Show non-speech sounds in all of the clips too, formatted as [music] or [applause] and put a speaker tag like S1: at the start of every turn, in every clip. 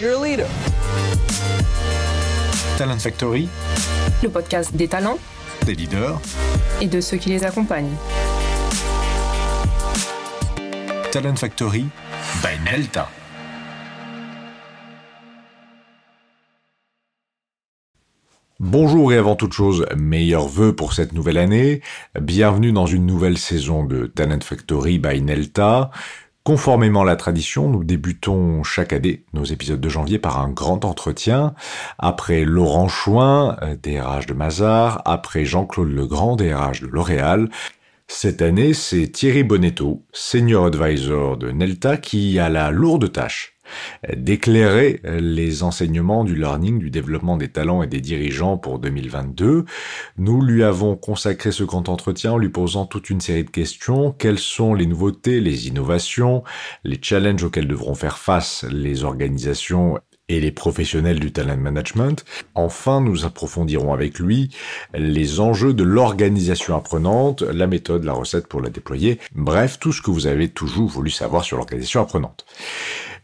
S1: You're a leader.
S2: Talent Factory,
S3: le podcast des talents,
S2: des leaders
S3: et de ceux qui les accompagnent.
S2: Talent Factory by Nelta. Bonjour et avant toute chose, meilleurs vœux pour cette nouvelle année. Bienvenue dans une nouvelle saison de Talent Factory by Nelta. Conformément à la tradition, nous débutons chaque année nos épisodes de janvier par un grand entretien. Après Laurent Chouin, DRH de Mazar, après Jean-Claude Legrand, DRH de L'Oréal, cette année, c'est Thierry Bonetto, Senior Advisor de Nelta, qui a la lourde tâche d'éclairer les enseignements du learning, du développement des talents et des dirigeants pour 2022. Nous lui avons consacré ce grand entretien en lui posant toute une série de questions. Quelles sont les nouveautés, les innovations, les challenges auxquels devront faire face les organisations et les professionnels du talent management? Enfin, nous approfondirons avec lui les enjeux de l'organisation apprenante, la méthode, la recette pour la déployer, bref, tout ce que vous avez toujours voulu savoir sur l'organisation apprenante.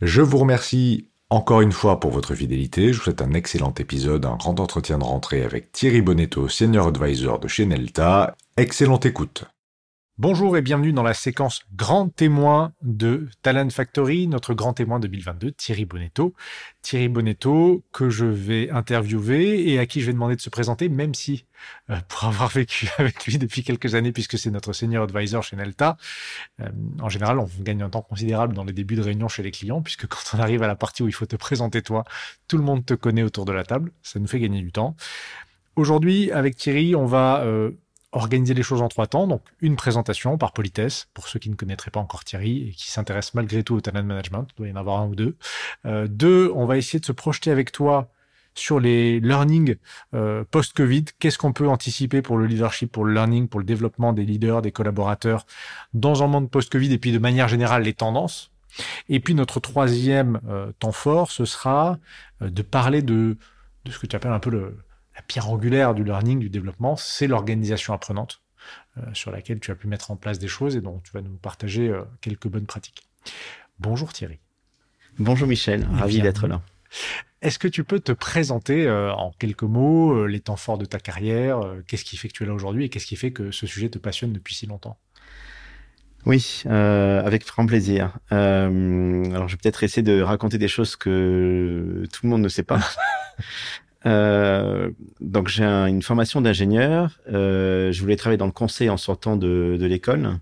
S2: Je vous remercie encore une fois pour votre fidélité. Je vous souhaite un excellent épisode, un grand entretien de rentrée avec Thierry Bonetto, Senior Advisor de chez Nelta. Excellente écoute. Bonjour et bienvenue dans la séquence Grand témoin de Talent Factory, notre grand témoin 2022, Thierry Bonetto. Thierry Bonetto, que je vais interviewer et à qui je vais demander de se présenter, même si, euh, pour avoir vécu [laughs] avec lui depuis quelques années, puisque c'est notre senior advisor chez Nelta, euh, en général, on gagne un temps considérable dans les débuts de réunion chez les clients, puisque [laughs] quand on arrive à la partie où il faut te présenter toi, tout le monde te connaît autour de la table. Ça nous fait gagner du temps. Aujourd'hui, avec Thierry, on va euh, organiser les choses en trois temps. Donc, une présentation par politesse, pour ceux qui ne connaîtraient pas encore Thierry et qui s'intéressent malgré tout au talent management. Il doit y en avoir un ou deux. Euh, deux, on va essayer de se projeter avec toi sur les learning euh, post-Covid. Qu'est-ce qu'on peut anticiper pour le leadership, pour le learning, pour le développement des leaders, des collaborateurs dans un monde post-Covid et puis de manière générale les tendances? Et puis notre troisième euh, temps fort, ce sera de parler de ce que tu appelles un peu le, la pierre angulaire du learning, du développement, c'est l'organisation apprenante euh, sur laquelle tu as pu mettre en place des choses et dont tu vas nous partager euh, quelques bonnes pratiques. Bonjour Thierry.
S4: Bonjour Michel, ravi d'être là.
S2: Est-ce que tu peux te présenter euh, en quelques mots les temps forts de ta carrière Qu'est-ce qui fait que tu es là aujourd'hui et qu'est-ce qui fait que ce sujet te passionne depuis si longtemps?
S4: Oui, euh, avec grand plaisir. Euh, alors, je vais peut-être essayer de raconter des choses que tout le monde ne sait pas. [laughs] Euh, donc j'ai une formation d'ingénieur. Euh, je voulais travailler dans le conseil en sortant de, de l'école.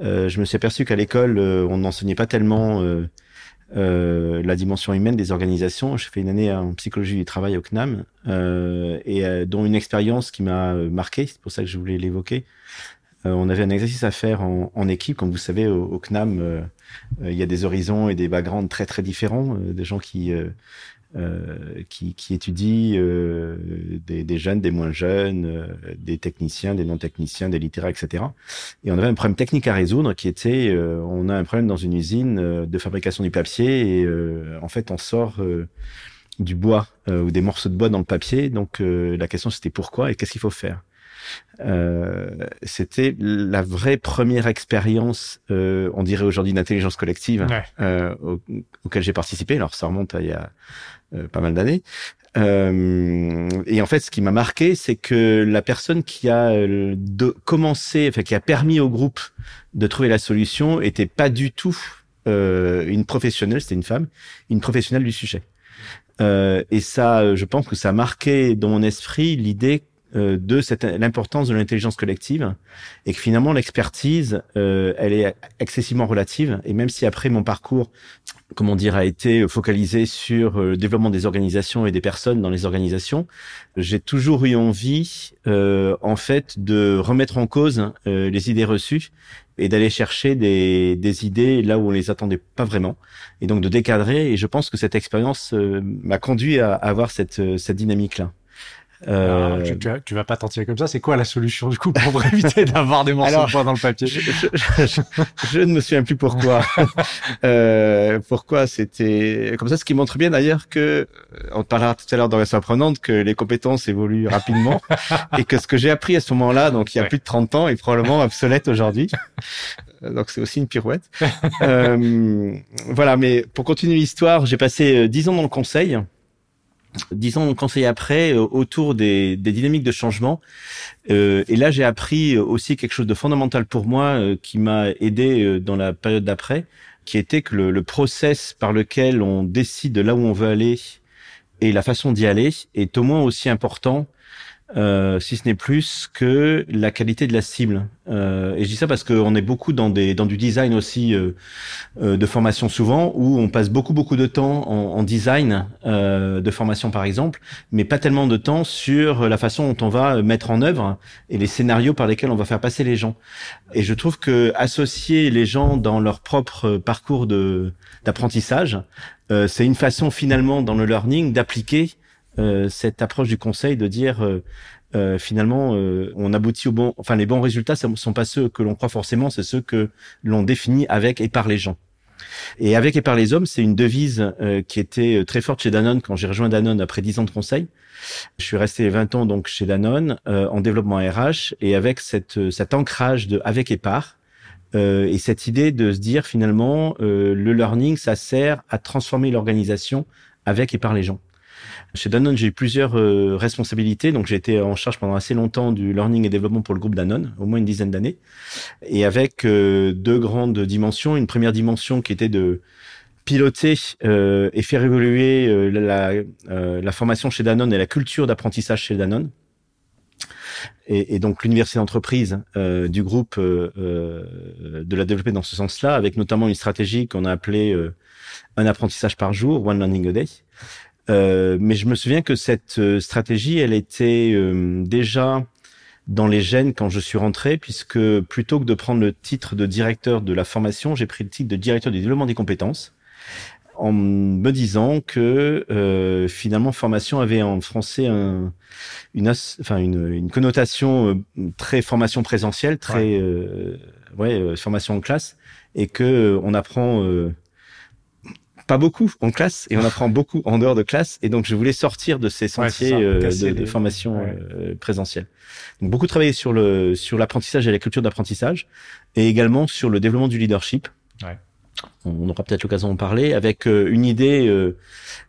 S4: Euh, je me suis aperçu qu'à l'école, euh, on n'enseignait pas tellement euh, la dimension humaine des organisations. J'ai fait une année en psychologie du travail au CNAM et dont une expérience qui m'a marqué. C'est pour ça que je voulais l'évoquer. on avait un exercice à faire en, en équipe. Comme vous savez, au, au CNAM, il y a des horizons et des backgrounds très très différents. des gens qui euh, qui, qui, étudie euh, des, des, jeunes, des moins jeunes, euh, des techniciens, des non-techniciens, des littéraires, etc. Et on avait un problème technique à résoudre qui était, euh, on a un problème dans une usine de fabrication du papier et en fait on sort du bois ou des morceaux de bois dans le papier. Donc la question c'était pourquoi et qu'est-ce qu'il faut faire? Euh, c'était la vraie première expérience, euh, on dirait aujourd'hui d'intelligence collective, euh, auquel j'ai participé. Alors ça remonte à il y a euh, pas mal d'années. Euh, et en fait, ce qui m'a marqué, c'est que la personne qui a de, commencé, enfin qui a permis au groupe de trouver la solution, était pas du tout une professionnelle, c'était une femme, une professionnelle du sujet. et ça, je pense que ça a marqué dans mon esprit l'idée euh, de cette l'importance de l'intelligence collective et que finalement l'expertise euh, elle est excessivement relative. Et même si après mon parcours comment dire a été focalisé sur euh, le développement des organisations et des personnes dans les organisations j'ai toujours eu envie en fait de remettre en cause les idées reçues et d'aller chercher des, des idées là où on les attendait pas vraiment et donc de décadrer. Et je pense que cette expérience m'a conduit à, à avoir cette cette dynamique là
S2: Euh... Alors, tu, tu, tu, vas pas t'en tirer comme ça. C'est quoi la solution du coup pour [laughs] éviter d'avoir des morceaux Alors, de poids dans le papier
S4: je, je, je, ne me souviens plus pourquoi. [laughs] euh, pourquoi c'était comme ça, ce qui montre bien d'ailleurs que on parlera tout à l'heure dans la apprenante que les compétences évoluent rapidement [laughs] et que ce que j'ai appris à ce moment-là, donc il y a ouais. plus de 30 ans, est probablement obsolète aujourd'hui. Donc c'est aussi une pirouette. euh, voilà, mais pour continuer l'histoire, j'ai passé dix ans dans le conseil de conseil après euh, autour des, des, dynamiques de changement. Euh, et là, j'ai appris aussi quelque chose de fondamental pour moi euh, qui m'a aidé euh, dans la période d'après, qui était que le, le, process par lequel on décide de là où on veut aller et la façon d'y aller est au moins aussi important euh, si ce n'est plus que la qualité de la cible. Euh, et je dis ça parce qu'on est beaucoup dans des dans du design aussi euh, euh, de formation souvent où on passe beaucoup beaucoup de temps en, en design euh, de formation par exemple, mais pas tellement de temps sur la façon dont on va mettre en œuvre et les scénarios par lesquels on va faire passer les gens. Et je trouve que associer les gens dans leur propre parcours de d'apprentissage, c'est une façon finalement dans le learning d'appliquer cette approche du conseil de dire euh, euh, finalement on aboutit au bon, enfin les bons résultats ne sont pas ceux que l'on croit forcément, c'est ceux que l'on définit avec et par les gens. Et avec et par les hommes, c'est une devise qui était très forte chez Danone quand j'ai rejoint Danone après 10 ans de conseil. Je suis resté 20 ans donc chez Danone en développement RH et avec cette, cet ancrage de avec et par. Euh, et cette idée de se dire finalement euh, le learning ça sert à transformer l'organisation avec et par les gens. Chez Danone, j'ai eu plusieurs euh, responsabilités. Donc, j'ai été en charge pendant assez longtemps du learning et développement pour le groupe Danone, au moins une dizaine d'années, et avec euh, deux grandes dimensions. Une première dimension qui était de piloter euh, et faire évoluer euh, la, euh, la, formation chez Danone et la culture d'apprentissage chez Danone. Et, et donc l'université d'entreprise euh, du groupe de la développer dans ce sens-là, avec notamment une stratégie qu'on a appelée un apprentissage par jour, one learning a day, euh, mais je me souviens que cette euh, stratégie, elle était euh, déjà dans les gènes quand je suis rentré, puisque plutôt que de prendre le titre de directeur de la formation, j'ai pris le titre de directeur du développement des compétences, en me disant que euh, finalement formation avait en français un, une, enfin une, une, connotation très formation présentielle, très ouais, ouais formation en classe, et que on apprend pas beaucoup en classe et on apprend beaucoup en dehors de classe. Et donc, je voulais sortir de ces sentiers ouais, euh, de, de, formation ouais. euh, présentielle. Donc, beaucoup travaillé sur le sur l'apprentissage et la culture d'apprentissage, et également sur le développement du leadership.
S2: Ouais.
S4: On aura peut-être l'occasion d'en parler avec euh, une idée euh,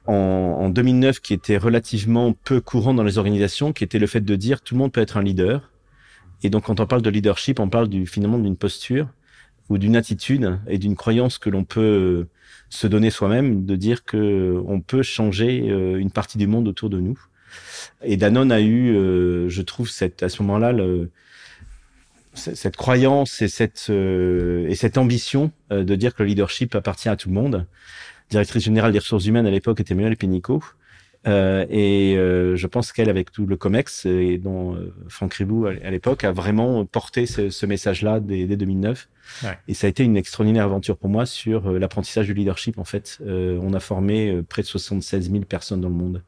S4: en, en 2009 qui était relativement peu courante dans les organisations, qui était le fait de dire tout le monde peut être un leader. Et donc, quand on parle de leadership, on parle du finalement d'une posture ou d'une attitude et d'une croyance que l'on peut se donner soi-même, de dire que on peut changer euh, une partie du monde autour de nous. Et Danone a eu, euh, je trouve, cette, à ce moment-là, cette croyance et cette, euh, et cette ambition de dire que le leadership appartient à tout le monde. Directrice générale des ressources humaines à l'époque était Muriel Pénicaud. Euh, et euh, je pense qu'elle, avec tout le COMEX et dont euh, Franck Ribou à, l'époque, a vraiment porté ce, ce message-là dès, dès, 2009. Ouais. Et ça a été une extraordinaire aventure pour moi sur l'apprentissage du leadership. En fait, on a formé près de 76 000 personnes dans le monde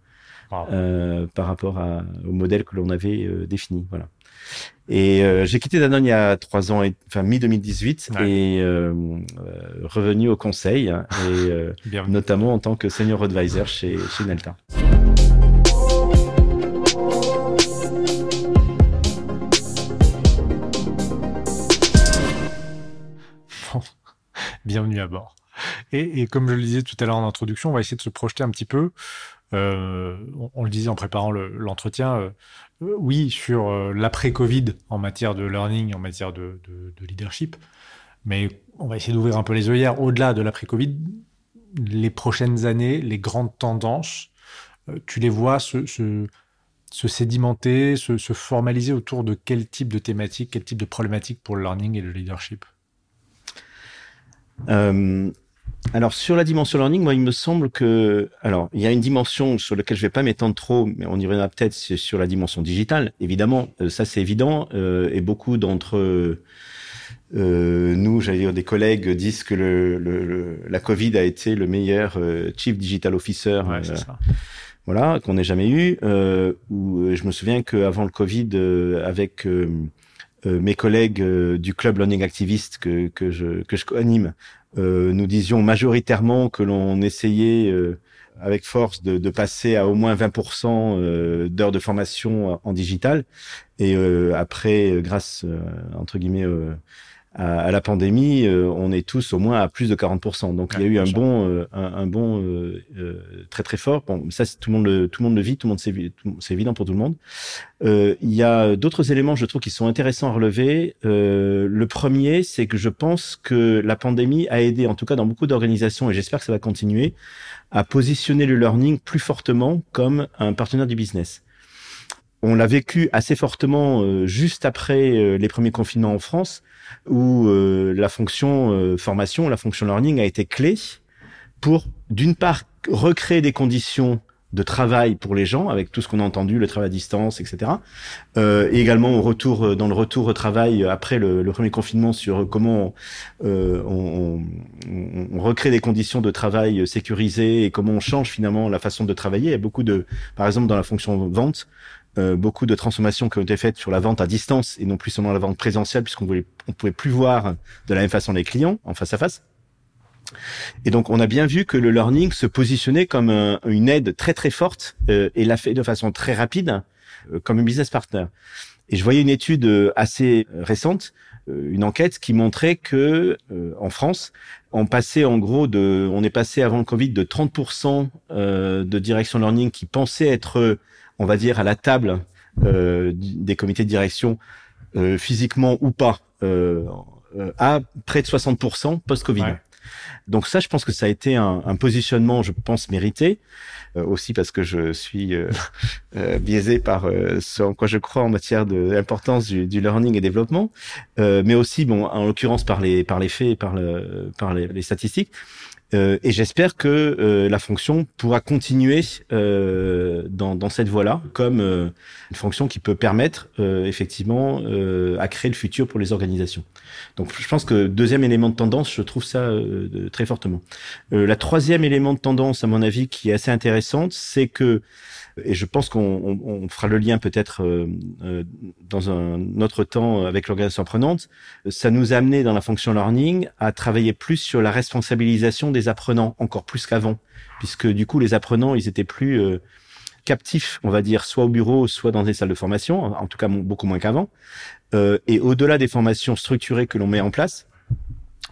S4: wow. par rapport à, au modèle que l'on avait défini. Voilà. Et euh, j'ai quitté Danone il y a trois ans, et, enfin mi-2018, ouais. et euh, revenu au conseil, hein, et [laughs] notamment en tant que senior advisor chez, chez Nelta.
S2: Bienvenue à bord. Et, comme je le disais tout à l'heure en introduction, on va essayer de se projeter un petit peu. Euh, on, le disait en préparant l'entretien, le, euh, oui, sur euh, l'après-Covid en matière de learning, en matière de, de, de, leadership. Mais on va essayer d'ouvrir un peu les œillères au-delà de l'après-Covid. Les prochaines années, les grandes tendances, tu les vois se sédimenter, se, se, formaliser autour de quel type de thématique, quel type de problématique pour le learning et le leadership?
S4: Euh, alors sur la dimension learning, moi il me semble que alors il y a une dimension sur laquelle je vais pas m'étendre trop, mais on y reviendra peut-être sur la dimension digitale. Évidemment, euh, ça c'est évident euh, et beaucoup d'entre euh, nous, j'allais dire des collègues disent que le, le, le, la Covid a été le meilleur chief digital officer
S2: ouais,
S4: voilà, qu'on n'ait jamais eu. Euh, où je me souviens qu'avant le Covid, avec mes collègues du club Learning Activist que, que je que je co-anime, nous disions majoritairement que l'on essayait avec force de, de, passer à au moins 20% d'heures de formation en digital. Et après, grâce entre guillemets à, la pandémie, euh, on est tous au moins à plus de 40%. Donc il y a eu un bon, euh, un, bon euh, très très fort. Bon, ça tout le monde le, tout le monde le vit, tout le monde c'est évident pour tout le monde. il y a d'autres éléments, je trouve, qui sont intéressants à relever. le premier, c'est que je pense que la pandémie a aidé, en tout cas dans beaucoup d'organisations, et j'espère que ça va continuer, à positionner le learning plus fortement comme un partenaire du business. On l'a vécu assez fortement juste après les premiers confinements en France où euh, la fonction euh, formation, la fonction learning a été clé pour, d'une part, recréer des conditions de travail pour les gens, avec tout ce qu'on a entendu, le travail à distance, etc. Euh, et également au retour, dans le retour au travail après le, le premier confinement, sur comment euh, on, on, on, recrée des conditions de travail sécurisées et comment on change finalement la façon de travailler. Il y a beaucoup de, par exemple, dans la fonction vente, euh, beaucoup de transformations qui ont été faites sur la vente à distance et non plus seulement la vente présentielle, puisqu'on ne on pouvait plus voir de la même façon les clients en face à face. Et donc, on a bien vu que le learning se positionnait comme une aide très très forte euh, et l'a fait de façon très rapide euh, comme un business partner. Et je voyais une étude assez récente, une enquête qui montrait que en France, on passait en gros de, on est passé avant le Covid de 30% de direction learning qui pensaient être on va dire, à la table euh, des comités de direction, euh, physiquement ou pas, euh, à près de 60% post-Covid. Donc ça, je pense que ça a été un, un positionnement, je pense, mérité. aussi parce que je suis [laughs] biaisé par ce en quoi je crois en matière de l'importance du, du, learning et développement, mais aussi, bon, en l'occurrence par les par les faits, par le par les, les statistiques. Euh, et j'espère que euh, la fonction pourra continuer euh, dans, dans, cette voie-là, comme une fonction qui peut permettre effectivement à créer le futur pour les organisations. Donc je pense que deuxième élément de tendance, je trouve ça très fortement. la troisième élément de tendance, à mon avis, qui est assez intéressante, c'est que et je pense qu'on fera le lien peut-être euh, euh, dans un autre temps avec l'organisation apprenante. Ça nous a amené dans la fonction learning à travailler plus sur la responsabilisation des apprenants, encore plus qu'avant, puisque du coup les apprenants, ils étaient plus euh, captifs, on va dire, soit au bureau, soit dans des salles de formation, en tout cas beaucoup moins qu'avant. et au-delà des formations structurées que l'on met en place,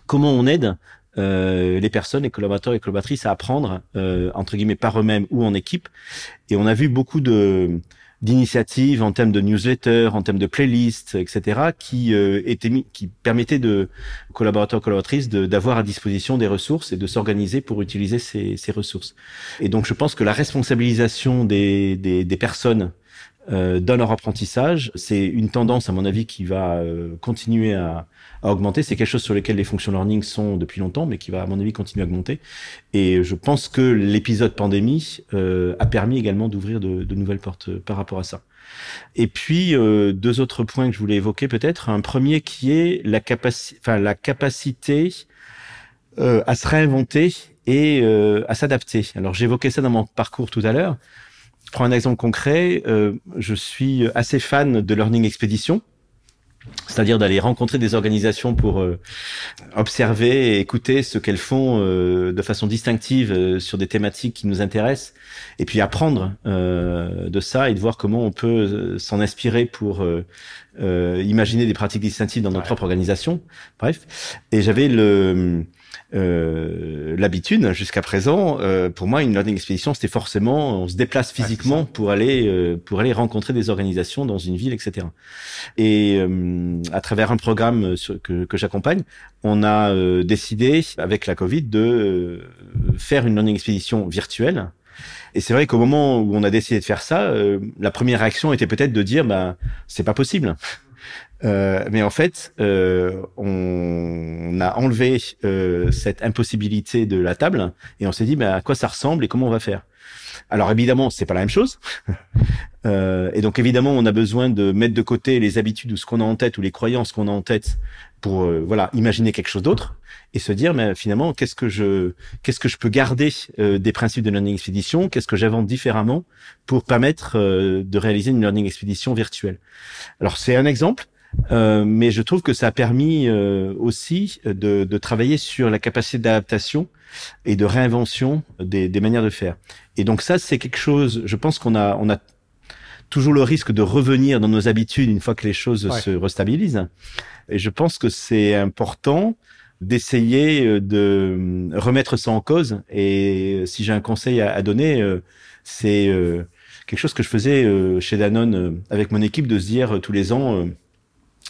S4: comment on aide euh, les personnes, les collaborateurs et collaboratrices à apprendre euh, entre guillemets par eux-mêmes ou en équipe. Et on a vu beaucoup de d'initiatives en termes de newsletters, en termes de playlists, etc., qui euh, étaient mis, qui permettaient de collaborateurs collaboratrices d'avoir à disposition des ressources et de s'organiser pour utiliser ces, ces, ressources. Et donc, je pense que la responsabilisation des, des, des personnes euh, dans leur apprentissage. C'est une tendance, à mon avis, qui va euh, continuer à, à augmenter. C'est quelque chose sur lequel les fonctions learning sont depuis longtemps, mais qui va, à mon avis, continuer à augmenter. Et je pense que l'épisode pandémie euh, a permis également d'ouvrir de, de, nouvelles portes euh, par rapport à ça. Et puis euh, deux autres points que je voulais évoquer peut-être. Un premier qui est la la capacité à se réinventer et à s'adapter. Alors j'évoquais ça dans mon parcours tout à l'heure prends un exemple concret. Euh, je suis assez fan de Learning Expedition, c'est-à-dire d'aller rencontrer des organisations pour euh, observer et écouter ce qu'elles font euh, de façon distinctive sur des thématiques qui nous intéressent, et puis apprendre de ça et de voir comment on peut s'en inspirer pour imaginer des pratiques distinctives dans notre propre organisation. Bref, et j'avais le euh, l'habitude jusqu'à présent. Euh, pour moi, une learning expédition, c'était forcément on se déplace physiquement pour aller euh, pour aller rencontrer des organisations dans une ville, etc. Et euh, à travers un programme que, que j'accompagne, on a décidé avec la Covid de faire une learning expédition virtuelle. Et c'est vrai qu'au moment où on a décidé de faire ça, la première réaction était peut-être de dire, bah, c'est pas possible. Euh, mais en fait, euh, on, a enlevé euh, cette impossibilité de la table et on s'est dit bah, à quoi ça ressemble et comment on va faire. Alors évidemment, c'est pas la même chose. [laughs] euh, et donc évidemment, on a besoin de mettre de côté les habitudes ou ce qu'on a en tête ou les croyances qu'on a en tête pour euh, voilà imaginer quelque chose d'autre et se dire mais finalement qu'est-ce que je qu'est-ce que je peux garder euh, des principes de learning expedition qu'est-ce que j'invente différemment pour permettre euh, de réaliser une learning expedition virtuelle? Alors c'est un exemple mais je trouve que ça a permis aussi de, de, travailler sur la capacité d'adaptation et de réinvention des, des manières de faire. Et donc ça c'est quelque chose je pense qu'on a on a toujours le risque de revenir dans nos habitudes une fois que les choses se restabilisent. Et je pense que c'est important d'essayer euh, de remettre ça en cause. Et euh, si j'ai un conseil à, donner, euh, c'est quelque chose que je faisais chez Danone avec mon équipe de se dire tous les ans,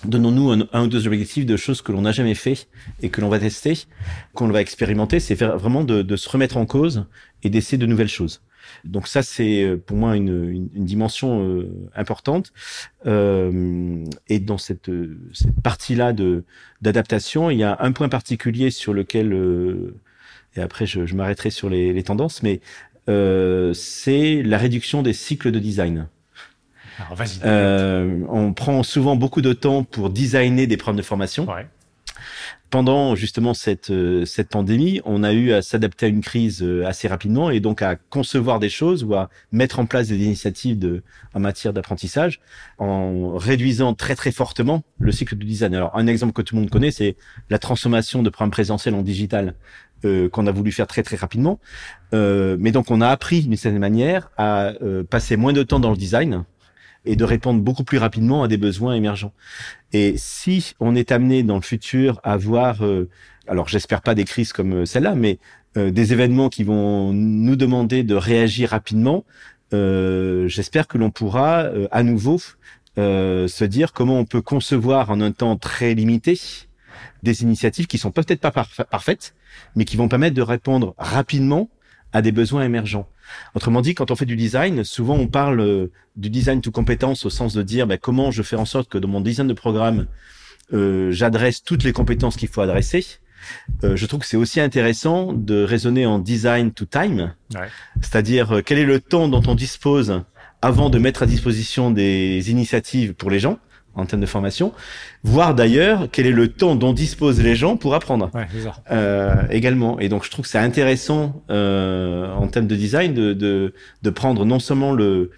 S4: donnons-nous un, ou deux objectifs de choses que l'on n'a jamais fait et que l'on va tester, qu'on va expérimenter. C'est vraiment de, de, se remettre en cause et d'essayer de nouvelles choses. Donc ça, c'est euh, pour moi une, une, dimension euh, importante. Euh, et dans cette, cette partie-là de d'adaptation, il y a un point particulier sur lequel, et après je, je m'arrêterai sur les, les, tendances, mais c'est la réduction des cycles de design. Alors, euh, on prend souvent beaucoup de temps pour designer des programmes de formation. Ouais pendant justement cette euh, cette pandémie, on a eu à s'adapter à une crise euh, assez rapidement et donc à concevoir des choses ou à mettre en place des initiatives de en matière d'apprentissage en réduisant très très fortement le cycle de design. Alors un exemple que tout le monde connaît, c'est la transformation de programmes présentiels en digital euh, qu'on a voulu faire très très rapidement. Euh, mais donc on a appris d'une certaine manière à passer moins de temps dans le design et de répondre beaucoup plus rapidement à des besoins émergents. Et si on est amené dans le futur à voir, euh, alors j'espère pas des crises comme euh, celle-là, mais euh, des événements qui vont nous demander de réagir rapidement, j'espère que l'on pourra à nouveau se dire comment on peut concevoir en un temps très limité des initiatives qui sont peut-être pas parfaites, mais qui vont permettre de répondre rapidement à des besoins émergents. Autrement dit, quand on fait du design, souvent on parle euh, du design to compétences au sens de dire ben, comment je fais en sorte que dans mon design de programme, euh, j'adresse toutes les compétences qu'il faut adresser. Euh, je trouve que c'est aussi intéressant de raisonner en design to time, ouais. c'est-à-dire quel est le temps dont on dispose avant de mettre à disposition des initiatives pour les gens en termes de formation, voir d'ailleurs quel est le temps dont disposent les gens pour apprendre ouais, euh, également. Et donc je trouve que c'est intéressant euh, en termes de design de, de, de, prendre non seulement le,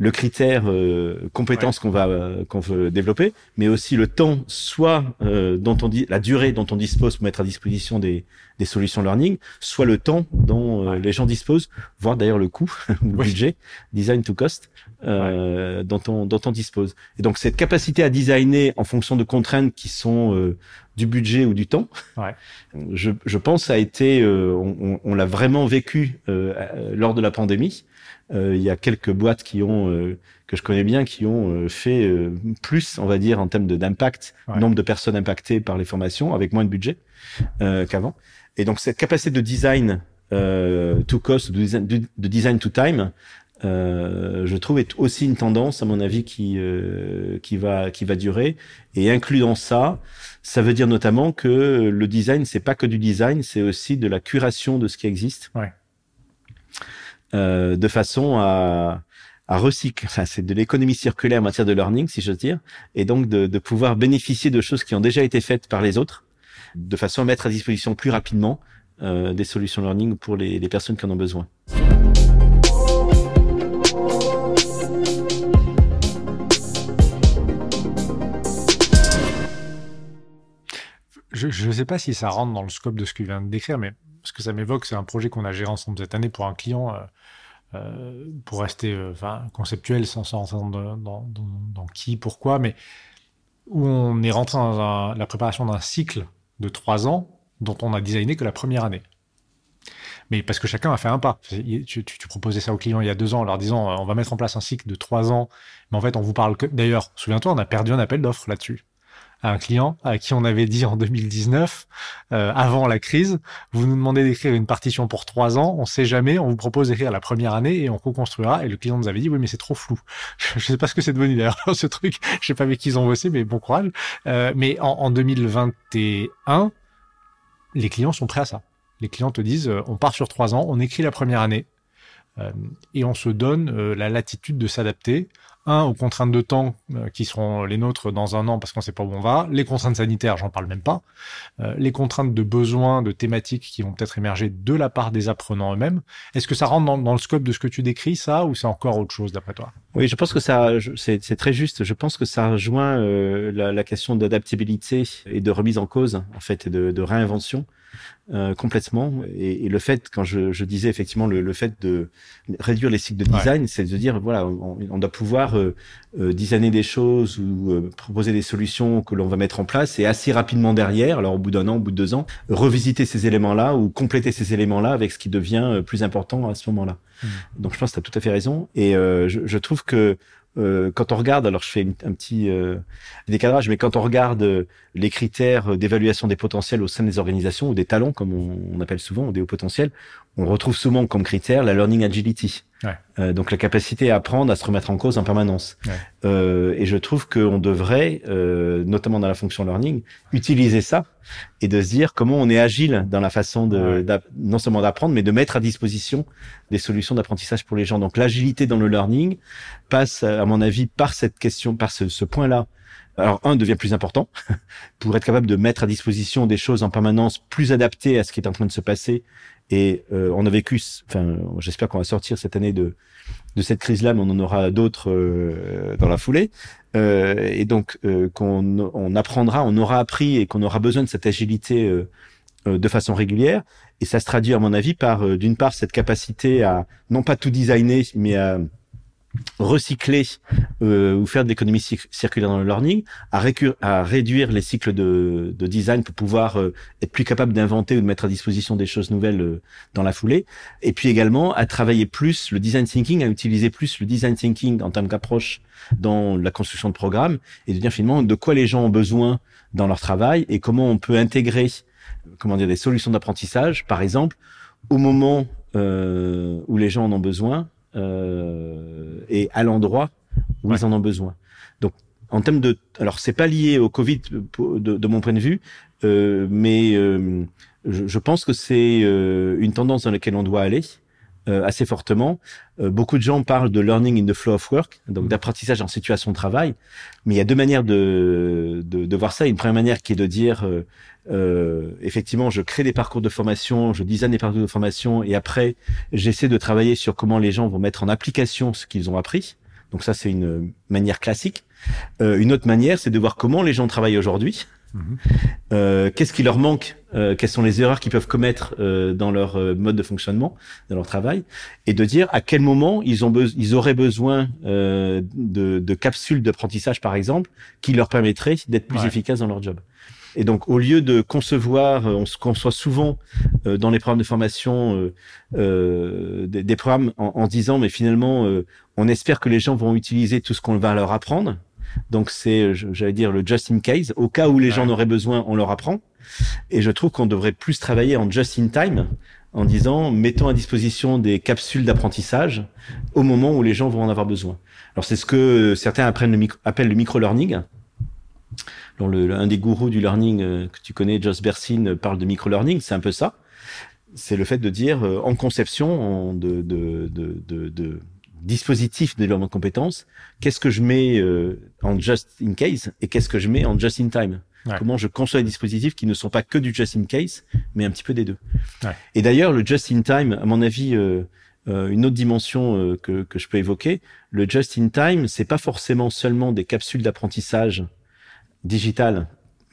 S4: le critère euh, compétence qu'on va euh, qu'on veut développer, mais aussi le temps, soit euh, dont on dit la durée dont on dispose pour mettre à disposition des, des solutions learning, soit le temps dont euh, les gens disposent, voire d'ailleurs le coût, [laughs] le budget, design to cost, euh, dont on dont on dispose. Et donc cette capacité à designer en fonction de contraintes qui sont du budget ou du temps, ouais. je, je pense a été, on, on, on l'a vraiment vécu lors de la pandémie. Euh, il y a quelques boîtes qui ont euh, que je connais bien qui ont euh, fait plus, on va dire, en termes d'impact, nombre de personnes impactées par les formations avec moins de budget qu'avant. Et donc cette capacité de design to cost, de design, de design to time, euh, je trouve est aussi une tendance, à mon avis, qui euh, qui va qui va durer. Et inclus dans ça, ça veut dire notamment que le design, c'est pas que du design, c'est aussi de la curation de ce qui existe. Ouais. Euh, de façon à, à recycler. Enfin, c'est de l'économie circulaire en matière de learning, si j'ose dire, et donc de, de, pouvoir bénéficier de choses qui ont déjà été faites par les autres, de façon à mettre à disposition plus rapidement euh, des solutions learning pour les, les personnes qui en ont besoin.
S1: Je ne sais pas si ça rentre dans le scope de ce que tu viens de décrire, mais ce que ça m'évoque, c'est un projet qu'on a géré ensemble cette année pour un client, euh, euh, pour rester euh, enfin, conceptuel sans, rentrer dans, qui, pourquoi, mais où on est rentré dans la préparation d'un cycle de trois ans dont on a designé que la première année. Mais parce que chacun a fait un pas. Tu, tu, proposais ça aux clients il y a deux ans en leur disant on va mettre en place un cycle de trois ans, mais en fait on vous parle que. D'ailleurs, souviens-toi, on a perdu un appel d'offres là-dessus un client à qui on avait dit en 2019, euh, avant la crise, vous nous demandez d'écrire une partition pour trois ans, on sait jamais, on vous propose d'écrire la première année et on co-construira. Et le client nous avait dit, oui, mais c'est trop flou. [laughs] Je sais pas ce que c'est devenu d'ailleurs, [laughs] ce truc. Je sais pas avec qui ils ont bossé, mais bon courage. Euh, mais en, en 2021, les clients sont prêts à ça. Les clients te disent, euh, on part sur trois ans, on écrit la première année. Euh, et on se donne euh, la latitude de s'adapter un, aux contraintes de temps euh, qui seront les nôtres dans un an parce qu'on sait pas où on va, les contraintes sanitaires, j'en parle même pas, euh, les contraintes de besoins, de thématiques qui vont peut-être émerger de la part des apprenants eux-mêmes. Est-ce que ça rentre dans, dans, le scope de ce que tu décris, ça, ou c'est encore autre chose d'après toi?
S4: Oui, je pense que ça, c'est très juste. Je pense que ça rejoint euh, la, la, question d'adaptabilité et de remise en cause, en fait, et de, de réinvention. Euh, complètement. Et, et, le fait, quand je, je disais effectivement le, le, fait de réduire les cycles de design, ouais. c'est de dire voilà, on, on doit pouvoir euh, euh, designer des choses ou euh, proposer des solutions que l'on va mettre en place et assez rapidement derrière, alors au bout d'un an, au bout de deux ans, revisiter ces éléments-là ou compléter ces éléments-là avec ce qui devient euh, plus important à ce moment-là. Mmh. Donc je pense que tu as tout à fait raison. Et je, je trouve que euh, quand on regarde, alors je fais une, un petit euh, décadrage, mais quand on regarde euh, les critères d'évaluation des potentiels au sein des organisations, ou des talents, comme on, on appelle souvent, ou des hauts potentiels, on retrouve souvent comme critère la learning agility.
S1: Ouais.
S4: Euh, donc la capacité à apprendre, à se remettre en cause en permanence.
S1: Ouais.
S4: Euh, et je trouve qu'on devrait, euh, notamment dans la fonction learning, utiliser ça et de se dire comment on est agile dans la façon de
S1: Ouais.
S4: non seulement d'apprendre, mais de mettre à disposition des solutions d'apprentissage pour les gens. Donc l'agilité dans le learning passe, à mon avis, par cette question, par ce, ce point-là. Alors un devient plus important [laughs] pour être capable de mettre à disposition des choses en permanence plus adaptées à ce qui est en train de se passer et euh, on a vécu, enfin, j'espère qu'on va sortir cette année de de cette crise-là, mais on en aura d'autres euh, dans la foulée. Euh, et donc euh, qu'on on apprendra, on aura appris et qu'on aura besoin de cette agilité euh, euh, de façon régulière. Et ça se traduit, à mon avis, par d'une part cette capacité à non pas tout designer, mais à recycler euh, ou faire de l'économie circulaire dans le learning, à, à réduire les cycles de, de, design pour pouvoir euh, être plus capable d'inventer ou de mettre à disposition des choses nouvelles euh, dans la foulée, et puis également à travailler plus le design thinking, à utiliser plus le design thinking en termes d'approche dans la construction de programmes, et de dire finalement de quoi les gens ont besoin dans leur travail et comment on peut intégrer comment dire des solutions d'apprentissage, par exemple, au moment euh, où les gens en ont besoin, euh, et à l'endroit où
S1: ouais.
S4: ils en ont besoin. Donc, en termes de, alors c'est pas lié au Covid de, de mon point de vue, euh, mais euh, je, je, pense que c'est euh, une tendance dans laquelle on doit aller euh, assez fortement. Euh, beaucoup de gens parlent de learning in the flow of work, donc d'apprentissage en situation de travail, mais il y a deux manières de, de, de voir ça. Une première manière qui est de dire euh, effectivement, je crée des parcours de formation, je design des parcours de formation, et après, j'essaie de travailler sur comment les gens vont mettre en application ce qu'ils ont appris. Donc ça, c'est une manière classique. Euh, une autre manière, c'est de voir comment les gens travaillent aujourd'hui. Mmh. Euh, Qu'est-ce qui leur manque euh, Quelles sont les erreurs qu'ils peuvent commettre euh, dans leur mode de fonctionnement, dans leur travail, et de dire à quel moment ils ont ils auraient besoin de, de, capsules d'apprentissage, par exemple, qui leur permettraient d'être plus ouais. efficaces dans leur job. Et donc, au lieu de concevoir, on se conçoit souvent euh, dans les programmes de formation euh, euh, des, des, programmes en, en, disant, mais finalement, on espère que les gens vont utiliser tout ce qu'on va leur apprendre. Donc, c'est, j'allais dire, le just in case. Au cas où les ouais. gens en auraient besoin, on leur apprend. Et je trouve qu'on devrait plus travailler en just in time, en disant, mettons à disposition des capsules d'apprentissage au moment où les gens vont en avoir besoin. Alors, c'est ce que certains appellent le, micro, appellent le micro-learning. Le, un des gourous du learning euh, que tu connais, Joss Bersin, parle de micro-learning, c'est un peu ça. C'est le fait de dire, euh, en conception de, de, de, de dispositif de développement de compétences, qu'est-ce que je mets euh, en just in case et qu'est-ce que je mets en just in time?
S1: Ouais.
S4: Comment je conçois des dispositifs qui ne sont pas que du just in case, mais un petit peu des deux?
S1: Ouais.
S4: Et d'ailleurs, le just in time, à mon avis, euh, euh, une autre dimension que, que je peux évoquer, le just in time, c'est pas forcément seulement des capsules d'apprentissage digital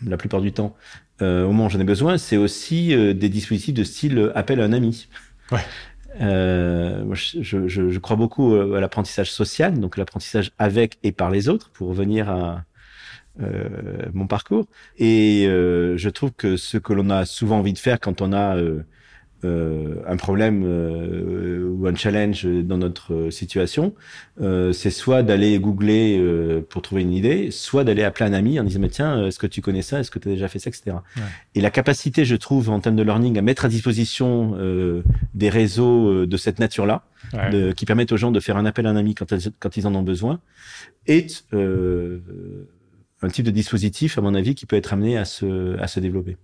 S4: la plupart du temps euh, au moment où j'en ai besoin, c'est aussi euh, des dispositifs de style euh, appel à un ami.
S1: Ouais.
S4: Euh, je, je, je, crois beaucoup à l'apprentissage social, donc l'apprentissage avec et par les autres, pour revenir à mon parcours. Et je trouve que ce que l'on a souvent envie de faire quand on a euh, un problème euh, ou un challenge dans notre situation, euh, c'est soit d'aller googler euh, pour trouver une idée, soit d'aller appeler un ami en disant mais tiens, est-ce que tu connais ça, est-ce que tu as déjà fait ça, etc.
S1: Ouais.
S4: Et la capacité, je trouve, en termes de learning, à mettre à disposition euh, des réseaux de cette nature-là,
S1: ouais.
S4: qui permettent aux gens de faire un appel à un ami quand, quand ils en ont besoin, est un type de dispositif, à mon avis, qui peut être amené à se, à se développer.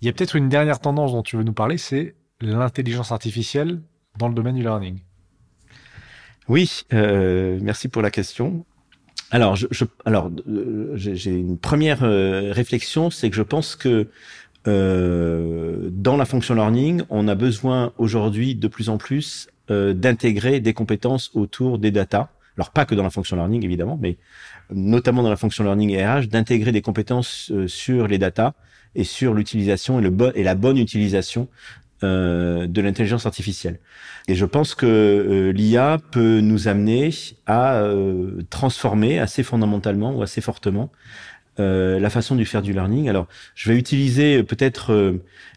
S1: Il y a peut-être une dernière tendance dont tu veux nous parler, c'est l'intelligence artificielle dans le domaine du learning.
S4: Oui, euh, merci pour la question. Alors, je, je alors euh, j'ai une première euh, réflexion, c'est que je pense que dans la fonction learning, on a besoin aujourd'hui de plus en plus d'intégrer des compétences autour des data. Alors pas que dans la fonction learning évidemment, mais notamment dans la fonction learning RH, d'intégrer des compétences sur les data et sur l'utilisation et, la bonne utilisation euh, de l'intelligence artificielle. Et je pense que euh, l'IA peut nous amener à euh, transformer assez fondamentalement ou assez fortement euh, la façon de faire du learning. Alors, je vais utiliser peut-être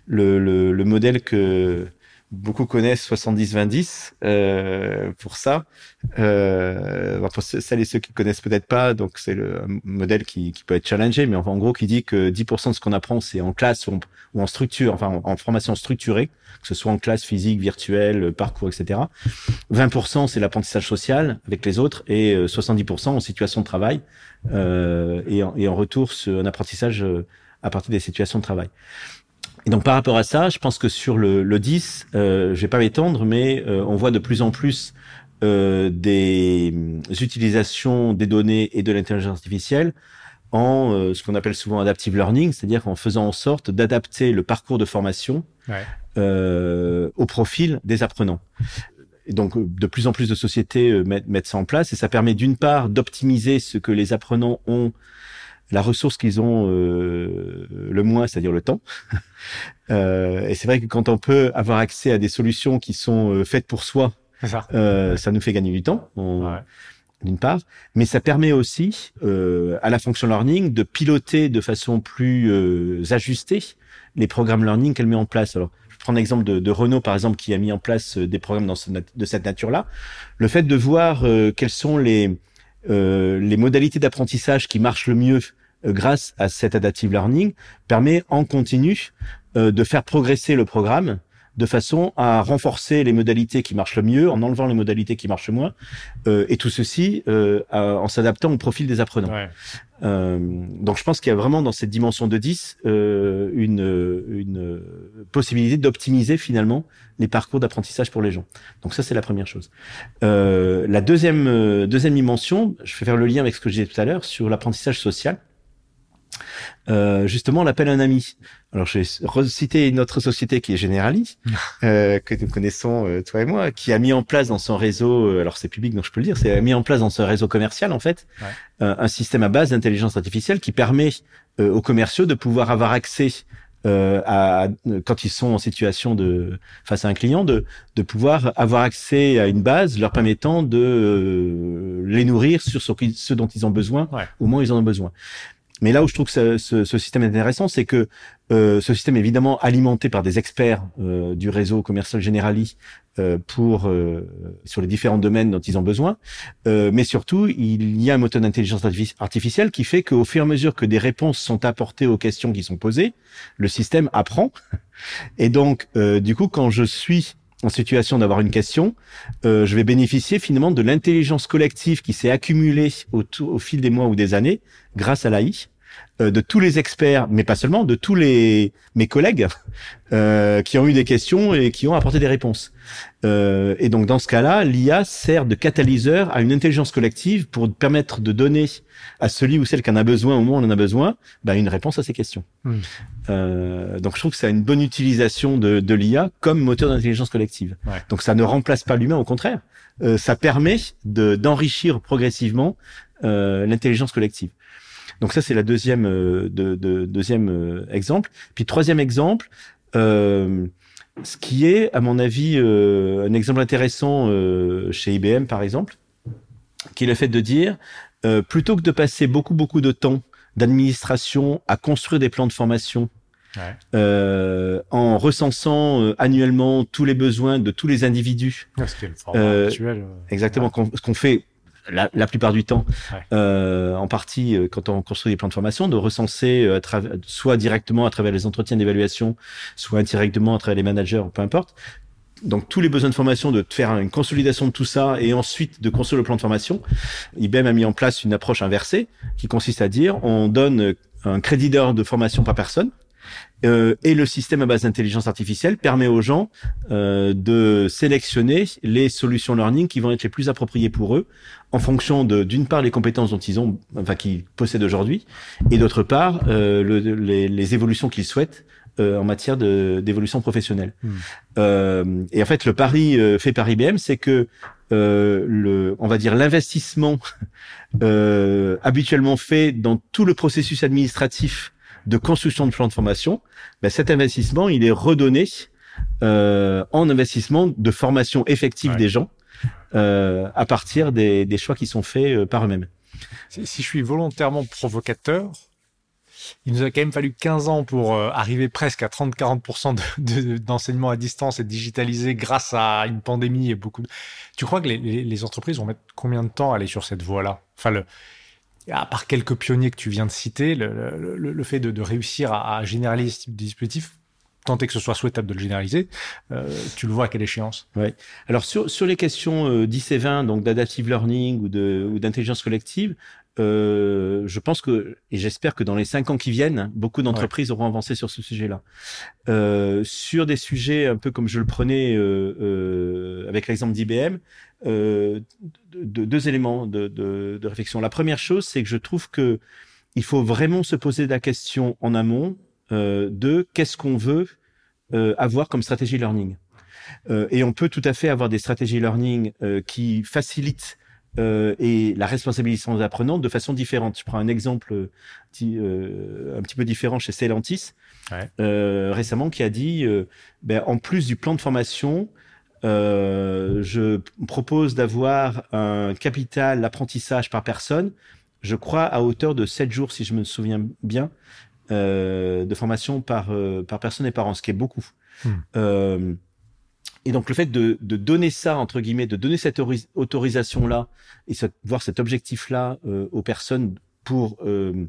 S4: le, le, le, modèle que beaucoup connaissent 70-20-10 euh, pour ça. Euh, pour celles et ceux qui connaissent peut-être pas, donc c'est le modèle qui, qui, peut être challengé, mais enfin, en gros qui dit que 10% de ce qu'on apprend c'est en classe ou en, structure, enfin en, formation structurée, que ce soit en classe physique, virtuelle, parcours, etc. 20% c'est l'apprentissage social avec les autres et 70% en situation de travail euh, et, en, et en retour un apprentissage à partir des situations de travail. Et donc par rapport à ça, je pense que sur le, le 10, euh, je vais pas m'étendre, mais euh, on voit de plus en plus euh, des utilisations des données et de l'intelligence artificielle en euh, ce qu'on appelle souvent adaptive learning, c'est-à-dire en faisant en sorte d'adapter le parcours de formation ouais. Euh, au profil des apprenants. Et donc de plus en plus de sociétés euh, mettent, mettent ça en place et ça permet d'une part d'optimiser ce que les apprenants ont la ressource qu'ils ont euh, le moins, c'est-à-dire le temps. [laughs] euh, et c'est vrai que quand on peut avoir accès à des solutions qui sont euh, faites pour soi, ça. Euh, ça. nous fait gagner du temps. On... Ouais. D'une part, mais ça permet aussi euh, à la fonction learning de piloter de façon plus euh, ajustée les programmes learning qu'elle met en place. Alors, je prends l'exemple de, de, Renault, par exemple, qui a mis en place des programmes dans ce, de cette nature-là. Le fait de voir quelles sont les euh, les modalités d'apprentissage qui marchent le mieux euh, grâce à cet adaptive learning permet en continu euh, de faire progresser le programme de façon à renforcer les modalités qui marchent le mieux, en enlevant les modalités qui marchent moins, euh, et tout ceci euh, en s'adaptant au profil des apprenants. Ouais. Euh, donc je pense qu'il y a vraiment dans cette dimension de 10 euh, une, une possibilité d'optimiser finalement les parcours d'apprentissage pour les gens. Donc ça c'est la première chose. Euh, la deuxième deuxième dimension, je vais faire le lien avec ce que je disais tout à l'heure sur l'apprentissage social. Euh, justement, on appelle un ami. Alors, je vais reciter une autre société qui est Generali, [laughs] euh, que nous connaissons, euh, toi et moi, qui a mis en place dans son réseau, euh, alors c'est public donc je peux le dire, c'est mis en place dans son réseau commercial, en fait, ouais. Euh, un système à base d'intelligence artificielle qui permet euh, aux commerciaux de pouvoir avoir accès à, quand ils sont en situation de face à un client, de, de pouvoir avoir accès à une base leur permettant de les nourrir sur ce, ce dont ils ont besoin ouais. au où ils en ont besoin. Mais là où je trouve que ce, ce, ce système est intéressant, c'est que euh, ce système est évidemment alimenté par des experts euh, du réseau commercial Generali euh, pour euh, sur les différents domaines dont ils ont besoin. Euh, mais surtout, il y a un moteur d'intelligence artificielle qui fait qu'au fur et à mesure que des réponses sont apportées aux questions qui sont posées, le système apprend. Et donc, euh, du coup, quand je suis en situation d'avoir une question, euh, je vais bénéficier finalement de l'intelligence collective qui s'est accumulée au, au, fil des mois ou des années grâce à l'AI, de tous les experts, mais pas seulement, de tous les mes collègues [laughs] euh, qui ont eu des questions et qui ont apporté des réponses. Euh, et donc dans ce cas-là, l'IA sert de catalyseur à une intelligence collective pour permettre de donner à celui ou celle qui en a besoin au moment où on en a besoin, bah, une réponse à ces questions. Mmh. Euh, donc je trouve que c'est une bonne utilisation de, de l'IA comme moteur d'intelligence collective. Ouais. Donc ça ne remplace pas l'humain, au contraire, euh, ça permet de d'enrichir progressivement euh, l'intelligence collective. Donc ça c'est la deuxième de, de, deuxième exemple. Puis troisième exemple. Euh, ce qui est, à mon avis, euh, un exemple intéressant euh, chez IBM, par exemple, qui est le fait de dire, euh, plutôt que de passer beaucoup, beaucoup de temps d'administration à construire des plans de formation, ouais. Euh, en recensant annuellement tous les besoins de tous les individus.
S1: Ouais, ce qui est le format actuel.
S4: Exactement, ouais. ce qu'on fait la, la, plupart du temps, ouais. euh, en partie euh, quand on construit des plans de formation, de recenser euh, à soit directement à travers les entretiens d'évaluation, soit indirectement à travers les managers, peu importe. Donc tous les besoins de formation, de faire une consolidation de tout ça et ensuite de construire le plan de formation. IBM a mis en place une approche inversée qui consiste à dire on donne un crédit d'heure de formation par personne Euh, et le système à base d'intelligence artificielle permet aux gens euh, de sélectionner les solutions learning qui vont être les plus appropriées pour eux, en fonction de d'une part les compétences dont ils ont, enfin qu'ils possèdent aujourd'hui, et d'autre part euh, le, les, les, évolutions qu'ils souhaitent euh, en matière d'évolution professionnelle. Hmm. Euh, et en fait, le pari euh, fait par IBM, c'est que le, on va dire l'investissement habituellement fait dans tout le processus administratif de construction de plan de formation, ben cet investissement, il est redonné en investissement de formation effective des gens à partir des, des, choix qui sont faits par eux-mêmes.
S1: Si, je suis volontairement provocateur, il nous a quand même fallu 15 ans pour euh, arriver presque à 30-40% d'enseignement à distance et digitalisé grâce à une pandémie et beaucoup. De... Tu crois que les, les, entreprises vont mettre combien de temps à aller sur cette voie-là? Enfin, le, à part quelques pionniers que tu viens de citer, le, le, le fait de, de, réussir à, à, généraliser ce type de dispositif, tenter que ce soit souhaitable de le généraliser, euh, tu le vois à quelle échéance?
S4: Oui. Alors sur, sur les questions euh, 10 et 20, donc d'adaptive learning ou d'intelligence collective, euh, je pense que, et j'espère que dans les cinq ans qui viennent, beaucoup d'entreprises auront avancé sur ce sujet-là. Euh, sur des sujets un peu comme je le prenais euh, euh avec l'exemple d'IBM, euh, de, deux éléments de, de, de, réflexion. La première chose, c'est que je trouve que il faut vraiment se poser la question en amont euh, de qu'est-ce qu'on veut avoir comme stratégie learning. et on peut tout à fait avoir des stratégies learning qui facilitent euh, et la responsabilisation des apprenants de façon différente. Je prends un exemple euh, euh un petit peu différent chez ouais. euh, récemment qui a dit, ben, en plus du plan de formation, je propose d'avoir un capital d'apprentissage par personne, je crois à hauteur de 7 jours, si je me souviens bien, de formation par, par personne et par an, ce qui est beaucoup. Hmm. Et donc le fait de, de, donner ça entre guillemets, de donner cette autorisation là et voir cet objectif là euh, aux personnes pour euh,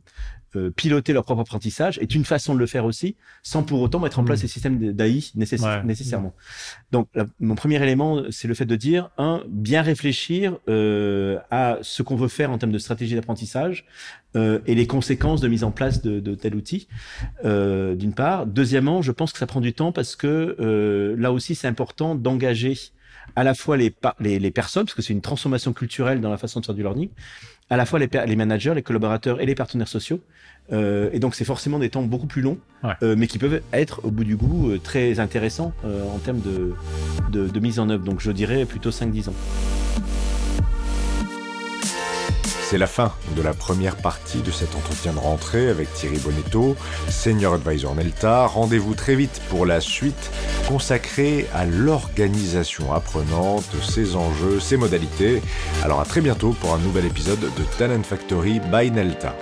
S4: euh, piloter leur propre apprentissage est une façon de le faire aussi, sans pour autant mettre en place mmh. ces systèmes d'AI nécessairement. Donc, mon premier élément, c'est le fait de dire, un, bien réfléchir euh, à ce qu'on veut faire en termes de stratégie d'apprentissage euh, et les conséquences de mise en place de, de tel outil, euh, d'une part. Deuxièmement, je pense que ça prend du temps parce que euh, là aussi, c'est important d'engager à la fois les, les, les personnes, parce que c'est une transformation culturelle dans la façon de faire du learning, à la fois les, les managers, les collaborateurs et les partenaires sociaux. Euh, et donc c'est forcément des temps beaucoup plus longs, ouais. euh, mais qui peuvent être au bout du goût euh, très intéressants euh, en termes de, de, de, mise en œuvre. Donc je dirais plutôt 5-10 ans.
S2: C'est la fin de la première partie de cet entretien de rentrée avec Thierry Bonetto, Senior Advisor Nelta. Rendez-vous très vite pour la suite consacrée à l'organisation apprenante, ses enjeux, ses modalités. Alors à très bientôt pour un nouvel épisode de Talent Factory by Nelta.